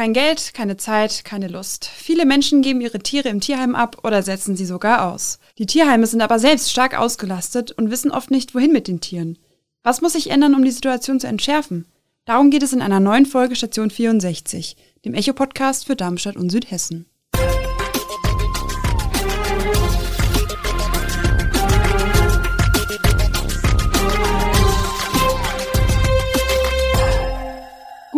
Kein Geld, keine Zeit, keine Lust. Viele Menschen geben ihre Tiere im Tierheim ab oder setzen sie sogar aus. Die Tierheime sind aber selbst stark ausgelastet und wissen oft nicht, wohin mit den Tieren. Was muss sich ändern, um die Situation zu entschärfen? Darum geht es in einer neuen Folge Station 64, dem Echo-Podcast für Darmstadt und Südhessen.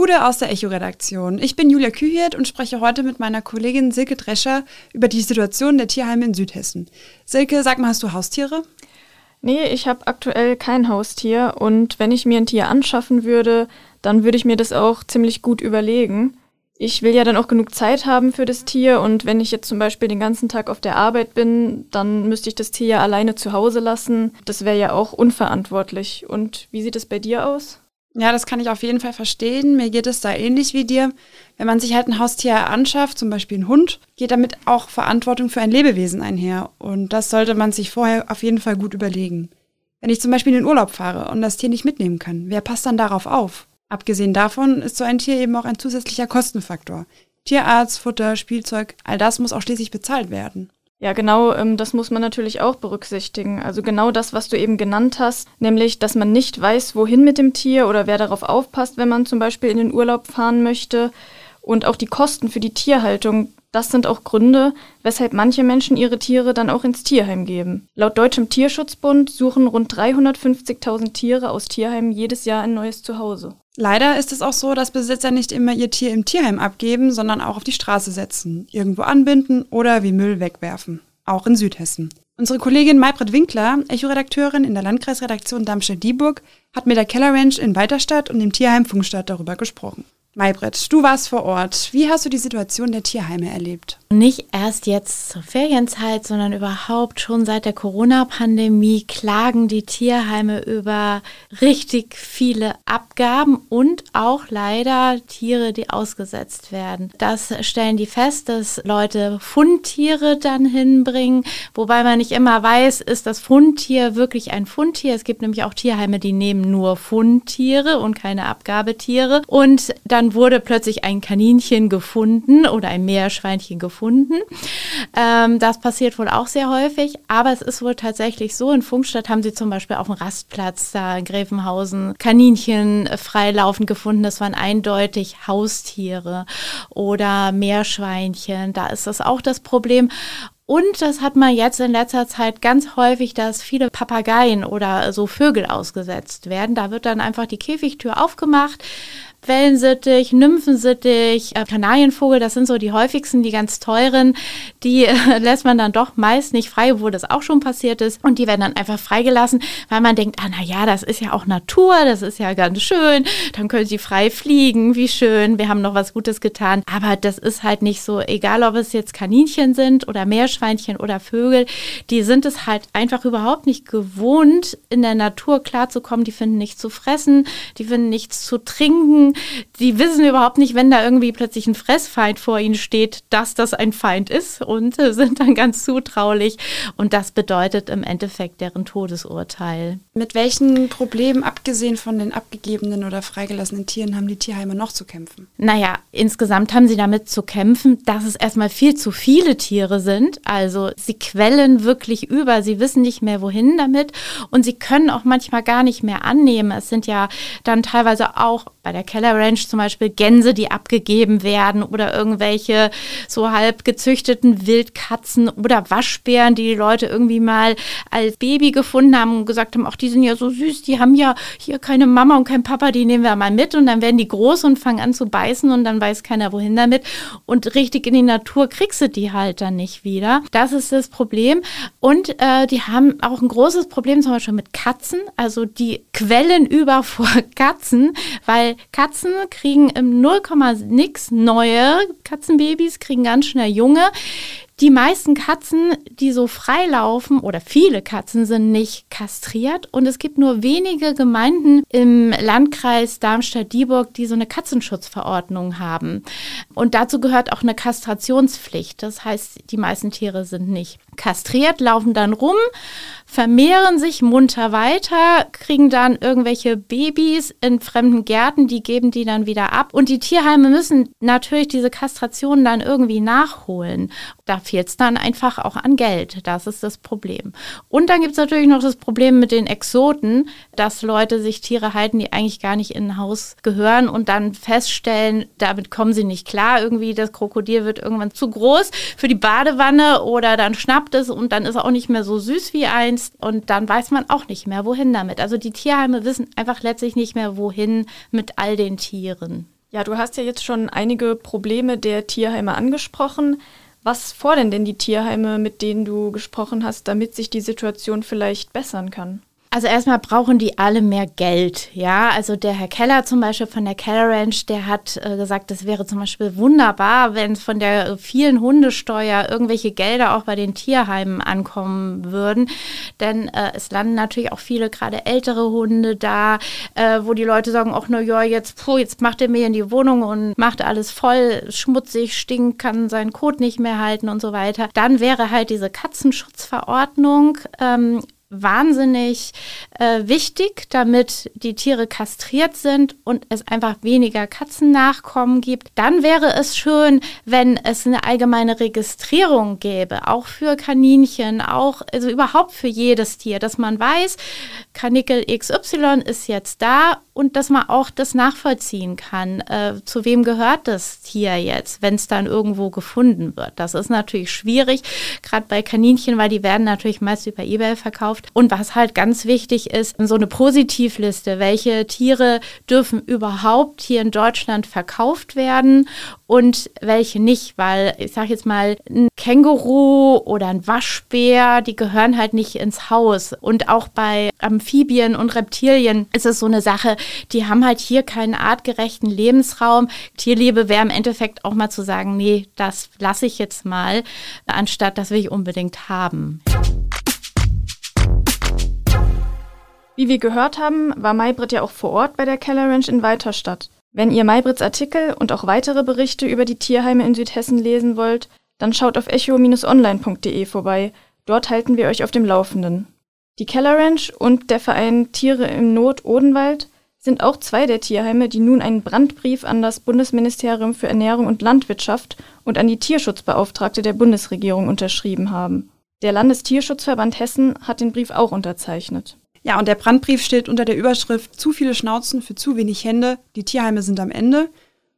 Gude aus der Echo-Redaktion. Ich bin Julia Kühiert und spreche heute mit meiner Kollegin Silke Drescher über die Situation der Tierheime in Südhessen. Silke, sag mal, hast du Haustiere? Nee, ich habe aktuell kein Haustier und wenn ich mir ein Tier anschaffen würde, dann würde ich mir das auch ziemlich gut überlegen. Ich will ja dann auch genug Zeit haben für das Tier und wenn ich jetzt zum Beispiel den ganzen Tag auf der Arbeit bin, dann müsste ich das Tier ja alleine zu Hause lassen. Das wäre ja auch unverantwortlich. Und wie sieht es bei dir aus? Ja, das kann ich auf jeden Fall verstehen. Mir geht es da ähnlich wie dir. Wenn man sich halt ein Haustier anschafft, zum Beispiel einen Hund, geht damit auch Verantwortung für ein Lebewesen einher. Und das sollte man sich vorher auf jeden Fall gut überlegen. Wenn ich zum Beispiel in den Urlaub fahre und das Tier nicht mitnehmen kann, wer passt dann darauf auf? Abgesehen davon ist so ein Tier eben auch ein zusätzlicher Kostenfaktor. Tierarzt, Futter, Spielzeug, all das muss auch schließlich bezahlt werden. Ja, genau, ähm, das muss man natürlich auch berücksichtigen. Also genau das, was du eben genannt hast, nämlich, dass man nicht weiß, wohin mit dem Tier oder wer darauf aufpasst, wenn man zum Beispiel in den Urlaub fahren möchte. Und auch die Kosten für die Tierhaltung, das sind auch Gründe, weshalb manche Menschen ihre Tiere dann auch ins Tierheim geben. Laut Deutschem Tierschutzbund suchen rund 350.000 Tiere aus Tierheimen jedes Jahr ein neues Zuhause. Leider ist es auch so, dass Besitzer nicht immer ihr Tier im Tierheim abgeben, sondern auch auf die Straße setzen, irgendwo anbinden oder wie Müll wegwerfen. Auch in Südhessen. Unsere Kollegin Maybrit Winkler, Echo-Redakteurin in der Landkreisredaktion Darmstadt-Dieburg, hat mit der Keller Ranch in Weiterstadt und dem Tierheim Funkstadt darüber gesprochen. Maybrit, du warst vor Ort. Wie hast du die Situation der Tierheime erlebt? Nicht erst jetzt zur Ferienzeit, sondern überhaupt schon seit der Corona-Pandemie klagen die Tierheime über richtig viele Abgaben und auch leider Tiere, die ausgesetzt werden. Das stellen die fest, dass Leute Fundtiere dann hinbringen, wobei man nicht immer weiß, ist das Fundtier wirklich ein Fundtier. Es gibt nämlich auch Tierheime, die nehmen nur Fundtiere und keine Abgabetiere. Und dann wurde plötzlich ein Kaninchen gefunden oder ein Meerschweinchen gefunden. Ähm, das passiert wohl auch sehr häufig, aber es ist wohl tatsächlich so, in Funkstadt haben sie zum Beispiel auf dem Rastplatz da in Gräfenhausen Kaninchen freilaufend gefunden. Das waren eindeutig Haustiere oder Meerschweinchen. Da ist das auch das Problem. Und das hat man jetzt in letzter Zeit ganz häufig, dass viele Papageien oder so Vögel ausgesetzt werden. Da wird dann einfach die Käfigtür aufgemacht Wellensittich, Nymphensittich, äh, Kanarienvogel, das sind so die häufigsten, die ganz teuren. Die äh, lässt man dann doch meist nicht frei, wo das auch schon passiert ist. Und die werden dann einfach freigelassen, weil man denkt, ah, na ja, das ist ja auch Natur, das ist ja ganz schön. Dann können sie frei fliegen, wie schön, wir haben noch was Gutes getan. Aber das ist halt nicht so, egal ob es jetzt Kaninchen sind oder Meerschweinchen oder Vögel, die sind es halt einfach überhaupt nicht gewohnt, in der Natur klarzukommen. Die finden nichts zu fressen, die finden nichts zu trinken die wissen überhaupt nicht, wenn da irgendwie plötzlich ein Fressfeind vor ihnen steht, dass das ein Feind ist und äh, sind dann ganz zutraulich. Und das bedeutet im Endeffekt deren Todesurteil. Mit welchen Problemen, abgesehen von den abgegebenen oder freigelassenen Tieren, haben die Tierheime noch zu kämpfen? Naja, insgesamt haben sie damit zu kämpfen, dass es erstmal viel zu viele Tiere sind. Also sie quellen wirklich über, sie wissen nicht mehr, wohin damit. Und sie können auch manchmal gar nicht mehr annehmen. Es sind ja dann teilweise auch bei der Keller Ranch zum Beispiel Gänse, die abgegeben werden oder irgendwelche so halb gezüchteten Wildkatzen oder Waschbären, die die Leute irgendwie mal als Baby gefunden haben und gesagt haben, ach, die sind ja so süß, die haben ja hier keine Mama und kein Papa, die nehmen wir mal mit und dann werden die groß und fangen an zu beißen und dann weiß keiner, wohin damit. Und richtig in die Natur kriegst du die halt dann nicht wieder. Das ist das Problem. Und äh, die haben auch ein großes Problem zum Beispiel mit Katzen. Also die quellen über vor Katzen, weil Katzen kriegen im 0, nix neue Katzenbabys, kriegen ganz schnell junge. Die meisten Katzen, die so freilaufen oder viele Katzen sind nicht kastriert und es gibt nur wenige Gemeinden im Landkreis Darmstadt-Dieburg, die so eine Katzenschutzverordnung haben. Und dazu gehört auch eine Kastrationspflicht. Das heißt, die meisten Tiere sind nicht kastriert, laufen dann rum, vermehren sich munter weiter, kriegen dann irgendwelche Babys in fremden Gärten, die geben die dann wieder ab. Und die Tierheime müssen natürlich diese Kastration dann irgendwie nachholen. Da fehlt es dann einfach auch an Geld. Das ist das Problem. Und dann gibt es natürlich noch das Problem mit den Exoten, dass Leute sich Tiere halten, die eigentlich gar nicht in ein Haus gehören und dann feststellen, damit kommen sie nicht klar. Irgendwie das Krokodil wird irgendwann zu groß für die Badewanne oder dann schnappt es und dann ist es auch nicht mehr so süß wie eins kannst. Und dann weiß man auch nicht mehr, wohin damit. Also die Tierheime wissen einfach letztlich nicht mehr, wohin mit all den Tieren. Ja, du hast ja jetzt schon einige Probleme der Tierheime angesprochen. Was fordern denn die Tierheime, mit denen du gesprochen hast, damit sich die Situation vielleicht bessern kann? Also erstmal brauchen die alle mehr Geld, ja. Also der Herr Keller zum Beispiel von der Keller Ranch, der hat äh, gesagt, es wäre zum Beispiel wunderbar, wenn von der vielen Hundesteuer irgendwelche Gelder auch bei den Tierheimen ankommen würden. Denn äh, es landen natürlich auch viele gerade ältere Hunde da, äh, wo die Leute sagen, ach na ja, jetzt, puh, jetzt macht er mir in die Wohnung und macht alles voll, schmutzig, stinkt, kann seinen Kot nicht mehr halten und so weiter. Dann wäre halt diese Katzenschutzverordnung ähm, wahnsinnig äh, wichtig, damit die Tiere kastriert sind und es einfach weniger Katzennachkommen gibt. Dann wäre es schön, wenn es eine allgemeine Registrierung gäbe, auch für Kaninchen, auch also überhaupt für jedes Tier, dass man weiß, Kanickel XY ist jetzt da und dass man auch das nachvollziehen kann, äh, zu wem gehört das Tier jetzt, wenn es dann irgendwo gefunden wird. Das ist natürlich schwierig, gerade bei Kaninchen, weil die werden natürlich meist über eBay verkauft. Und was halt ganz wichtig ist, so eine Positivliste, welche Tiere dürfen überhaupt hier in Deutschland verkauft werden und welche nicht, weil ich sage jetzt mal, ein Känguru oder ein Waschbär, die gehören halt nicht ins Haus. Und auch bei Amphibien und Reptilien ist es so eine Sache, die haben halt hier keinen artgerechten Lebensraum. Tierliebe wäre im Endeffekt auch mal zu sagen, nee, das lasse ich jetzt mal, anstatt das will ich unbedingt haben. Wie wir gehört haben, war Maybrit ja auch vor Ort bei der Keller Ranch in Weiterstadt. Wenn ihr Maybrits Artikel und auch weitere Berichte über die Tierheime in Südhessen lesen wollt, dann schaut auf echo-online.de vorbei. Dort halten wir euch auf dem Laufenden. Die Keller Ranch und der Verein Tiere im Not Odenwald sind auch zwei der Tierheime, die nun einen Brandbrief an das Bundesministerium für Ernährung und Landwirtschaft und an die Tierschutzbeauftragte der Bundesregierung unterschrieben haben. Der Landestierschutzverband Hessen hat den Brief auch unterzeichnet. Ja, und der Brandbrief steht unter der Überschrift Zu viele Schnauzen für zu wenig Hände, die Tierheime sind am Ende.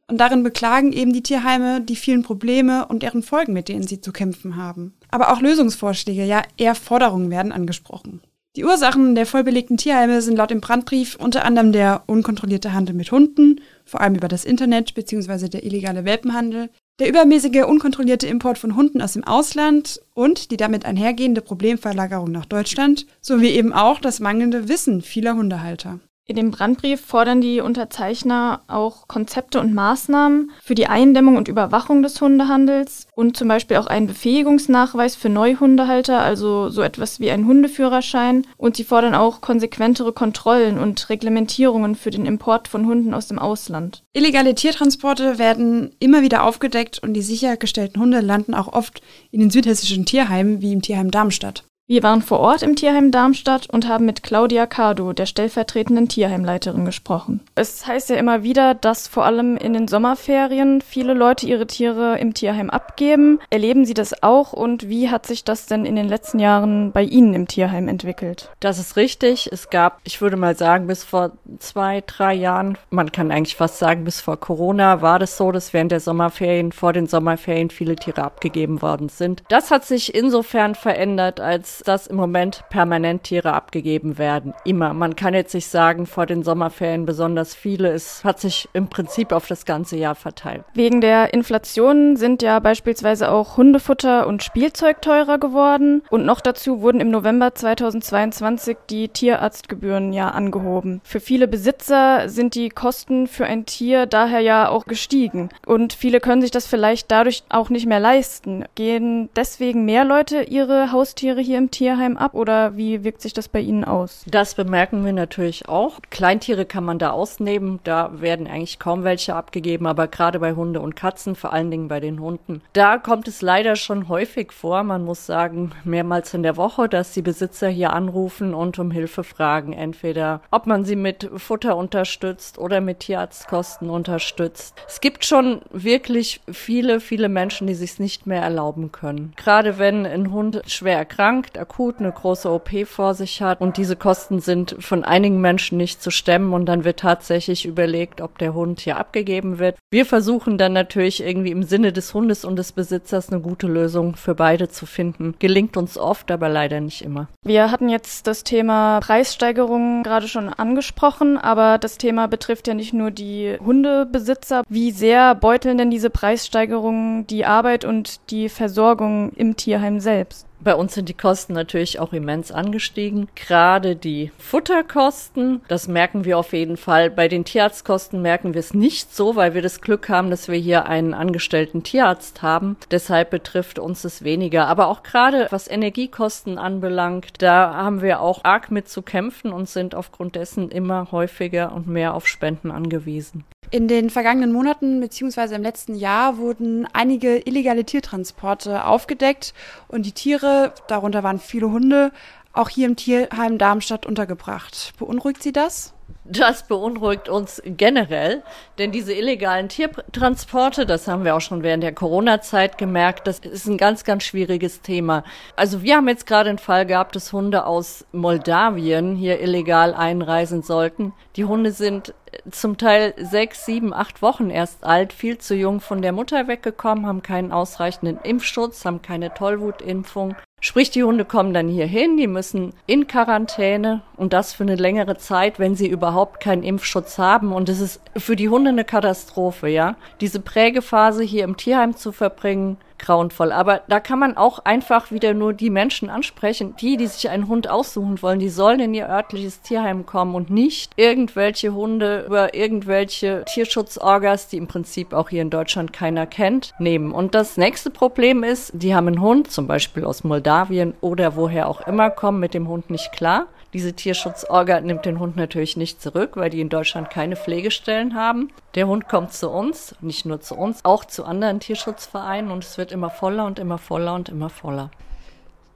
Und darin beklagen eben die Tierheime die vielen Probleme und deren Folgen, mit denen sie zu kämpfen haben. Aber auch Lösungsvorschläge, ja eher Forderungen werden angesprochen. Die Ursachen der vollbelegten Tierheime sind laut dem Brandbrief unter anderem der unkontrollierte Handel mit Hunden, vor allem über das Internet bzw. der illegale Welpenhandel, der übermäßige, unkontrollierte Import von Hunden aus dem Ausland und die damit einhergehende Problemverlagerung nach Deutschland sowie eben auch das mangelnde Wissen vieler Hundehalter. In dem Brandbrief fordern die Unterzeichner auch Konzepte und Maßnahmen für die Eindämmung und Überwachung des Hundehandels und zum Beispiel auch einen Befähigungsnachweis für Neuhundehalter, also so etwas wie einen Hundeführerschein. Und sie fordern auch konsequentere Kontrollen und Reglementierungen für den Import von Hunden aus dem Ausland. Illegale Tiertransporte werden immer wieder aufgedeckt und die sichergestellten Hunde landen auch oft in den südhessischen Tierheimen wie im Tierheim Darmstadt. Wir waren vor Ort im Tierheim Darmstadt und haben mit Claudia Cardo, der stellvertretenden Tierheimleiterin, gesprochen. Es heißt ja immer wieder, dass vor allem in den Sommerferien viele Leute ihre Tiere im Tierheim abgeben. Erleben Sie das auch und wie hat sich das denn in den letzten Jahren bei Ihnen im Tierheim entwickelt? Das ist richtig. Es gab, ich würde mal sagen, bis vor zwei, drei Jahren, man kann eigentlich fast sagen, bis vor Corona war das so, dass während der Sommerferien, vor den Sommerferien viele Tiere abgegeben worden sind. Das hat sich insofern verändert, als dass im Moment permanent Tiere abgegeben werden. Immer. Man kann jetzt nicht sagen, vor den Sommerferien besonders viele. Es hat sich im Prinzip auf das ganze Jahr verteilt. Wegen der Inflation sind ja beispielsweise auch Hundefutter und Spielzeug teurer geworden. Und noch dazu wurden im November 2022 die Tierarztgebühren ja angehoben. Für viele Besitzer sind die Kosten für ein Tier daher ja auch gestiegen. Und viele können sich das vielleicht dadurch auch nicht mehr leisten. Gehen deswegen mehr Leute ihre Haustiere hier im Tierheim ab oder wie wirkt sich das bei Ihnen aus? Das bemerken wir natürlich auch. Kleintiere kann man da ausnehmen, da werden eigentlich kaum welche abgegeben, aber gerade bei Hunde und Katzen, vor allen Dingen bei den Hunden, da kommt es leider schon häufig vor, man muss sagen, mehrmals in der Woche, dass die Besitzer hier anrufen und um Hilfe fragen, entweder ob man sie mit Futter unterstützt oder mit Tierarztkosten unterstützt. Es gibt schon wirklich viele, viele Menschen, die sich nicht mehr erlauben können. Gerade wenn ein Hund schwer erkrankt, akut eine große OP vor sich hat und diese Kosten sind von einigen Menschen nicht zu stemmen und dann wird tatsächlich überlegt, ob der Hund hier abgegeben wird. Wir versuchen dann natürlich irgendwie im Sinne des Hundes und des Besitzers eine gute Lösung für beide zu finden. Gelingt uns oft, aber leider nicht immer. Wir hatten jetzt das Thema Preissteigerungen gerade schon angesprochen, aber das Thema betrifft ja nicht nur die Hundebesitzer. Wie sehr beuteln denn diese Preissteigerungen die Arbeit und die Versorgung im Tierheim selbst? Bei uns sind die Kosten natürlich auch immens angestiegen. Gerade die Futterkosten, das merken wir auf jeden Fall. Bei den Tierarztkosten merken wir es nicht so, weil wir das Glück haben, dass wir hier einen angestellten Tierarzt haben. Deshalb betrifft uns es weniger. Aber auch gerade was Energiekosten anbelangt, da haben wir auch arg mit zu kämpfen und sind aufgrund dessen immer häufiger und mehr auf Spenden angewiesen. In den vergangenen Monaten bzw. im letzten Jahr wurden einige illegale Tiertransporte aufgedeckt und die Tiere, darunter waren viele Hunde, auch hier im Tierheim Darmstadt untergebracht. Beunruhigt Sie das? Das beunruhigt uns generell, denn diese illegalen Tiertransporte, das haben wir auch schon während der Corona-Zeit gemerkt, das ist ein ganz, ganz schwieriges Thema. Also wir haben jetzt gerade einen Fall gehabt, dass Hunde aus Moldawien hier illegal einreisen sollten. Die Hunde sind zum Teil sechs, sieben, acht Wochen erst alt, viel zu jung von der Mutter weggekommen, haben keinen ausreichenden Impfschutz, haben keine Tollwutimpfung. Sprich, die Hunde kommen dann hier hin, die müssen in Quarantäne und das für eine längere Zeit, wenn sie überhaupt keinen Impfschutz haben. Und es ist für die Hunde eine Katastrophe, ja. Diese Prägephase hier im Tierheim zu verbringen, grauenvoll. Aber da kann man auch einfach wieder nur die Menschen ansprechen, die, die sich einen Hund aussuchen wollen, die sollen in ihr örtliches Tierheim kommen und nicht irgendwelche Hunde über irgendwelche Tierschutzorgas, die im Prinzip auch hier in Deutschland keiner kennt, nehmen. Und das nächste Problem ist, die haben einen Hund, zum Beispiel aus Moldawien oder woher auch immer, kommen mit dem Hund nicht klar. Diese Tierschutzorga nimmt den Hund natürlich nicht zurück, weil die in Deutschland keine Pflegestellen haben. Der Hund kommt zu uns, nicht nur zu uns, auch zu anderen Tierschutzvereinen und es wird immer voller und immer voller und immer voller.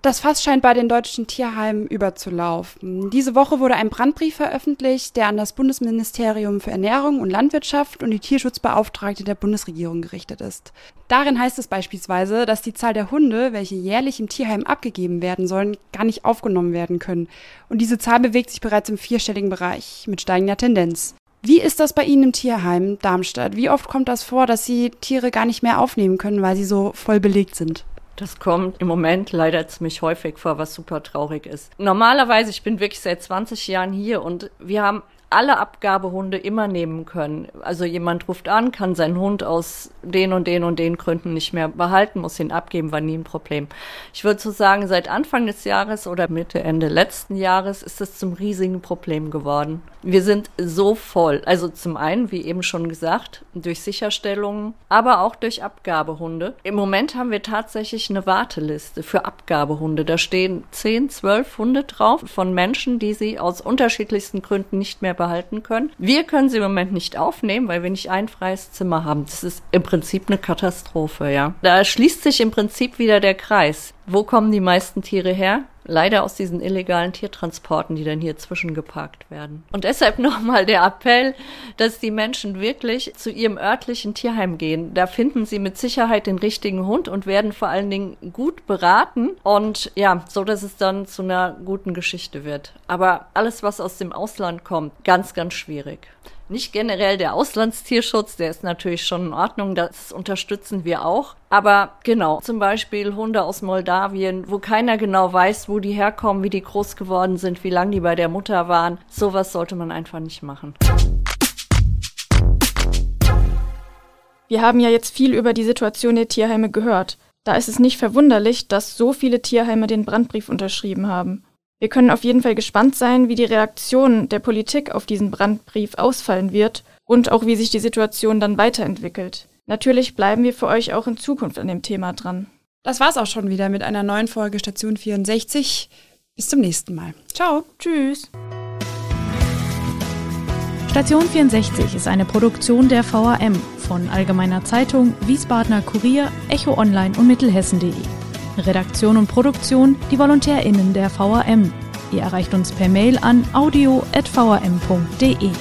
Das Fass scheint bei den deutschen Tierheimen überzulaufen. Diese Woche wurde ein Brandbrief veröffentlicht, der an das Bundesministerium für Ernährung und Landwirtschaft und die Tierschutzbeauftragte der Bundesregierung gerichtet ist. Darin heißt es beispielsweise, dass die Zahl der Hunde, welche jährlich im Tierheim abgegeben werden sollen, gar nicht aufgenommen werden können. Und diese Zahl bewegt sich bereits im vierstelligen Bereich mit steigender Tendenz. Wie ist das bei Ihnen im Tierheim Darmstadt? Wie oft kommt das vor, dass Sie Tiere gar nicht mehr aufnehmen können, weil sie so voll belegt sind? Das kommt im Moment leider ziemlich häufig vor, was super traurig ist. Normalerweise, ich bin wirklich seit 20 Jahren hier und wir haben alle Abgabehunde immer nehmen können. Also jemand ruft an, kann seinen Hund aus den und den und den Gründen nicht mehr behalten, muss ihn abgeben, war nie ein Problem. Ich würde so sagen, seit Anfang des Jahres oder Mitte, Ende letzten Jahres ist es zum riesigen Problem geworden. Wir sind so voll. Also zum einen, wie eben schon gesagt, durch Sicherstellungen, aber auch durch Abgabehunde. Im Moment haben wir tatsächlich eine Warteliste für Abgabehunde. Da stehen 10, 12 Hunde drauf von Menschen, die sie aus unterschiedlichsten Gründen nicht mehr behalten können. Wir können sie im Moment nicht aufnehmen, weil wir nicht ein freies Zimmer haben. Das ist im Prinzip eine Katastrophe, ja. Da schließt sich im Prinzip wieder der Kreis. Wo kommen die meisten Tiere her? Leider aus diesen illegalen Tiertransporten, die dann hier zwischengeparkt werden. Und deshalb nochmal der Appell, dass die Menschen wirklich zu ihrem örtlichen Tierheim gehen. Da finden sie mit Sicherheit den richtigen Hund und werden vor allen Dingen gut beraten und ja, so dass es dann zu einer guten Geschichte wird. Aber alles, was aus dem Ausland kommt, ganz, ganz schwierig. Nicht generell der Auslandstierschutz, der ist natürlich schon in Ordnung, das unterstützen wir auch. Aber genau, zum Beispiel Hunde aus Moldawien, wo keiner genau weiß, wo die herkommen, wie die groß geworden sind, wie lange die bei der Mutter waren, sowas sollte man einfach nicht machen. Wir haben ja jetzt viel über die Situation der Tierheime gehört. Da ist es nicht verwunderlich, dass so viele Tierheime den Brandbrief unterschrieben haben. Wir können auf jeden Fall gespannt sein, wie die Reaktion der Politik auf diesen Brandbrief ausfallen wird und auch wie sich die Situation dann weiterentwickelt. Natürlich bleiben wir für euch auch in Zukunft an dem Thema dran. Das war's auch schon wieder mit einer neuen Folge Station 64. Bis zum nächsten Mal. Ciao. Tschüss. Station 64 ist eine Produktion der VAM von Allgemeiner Zeitung, Wiesbadener Kurier, Echo Online und Mittelhessen.de. Redaktion und Produktion die VolontärInnen der VAM. Ihr erreicht uns per Mail an audio.vam.de.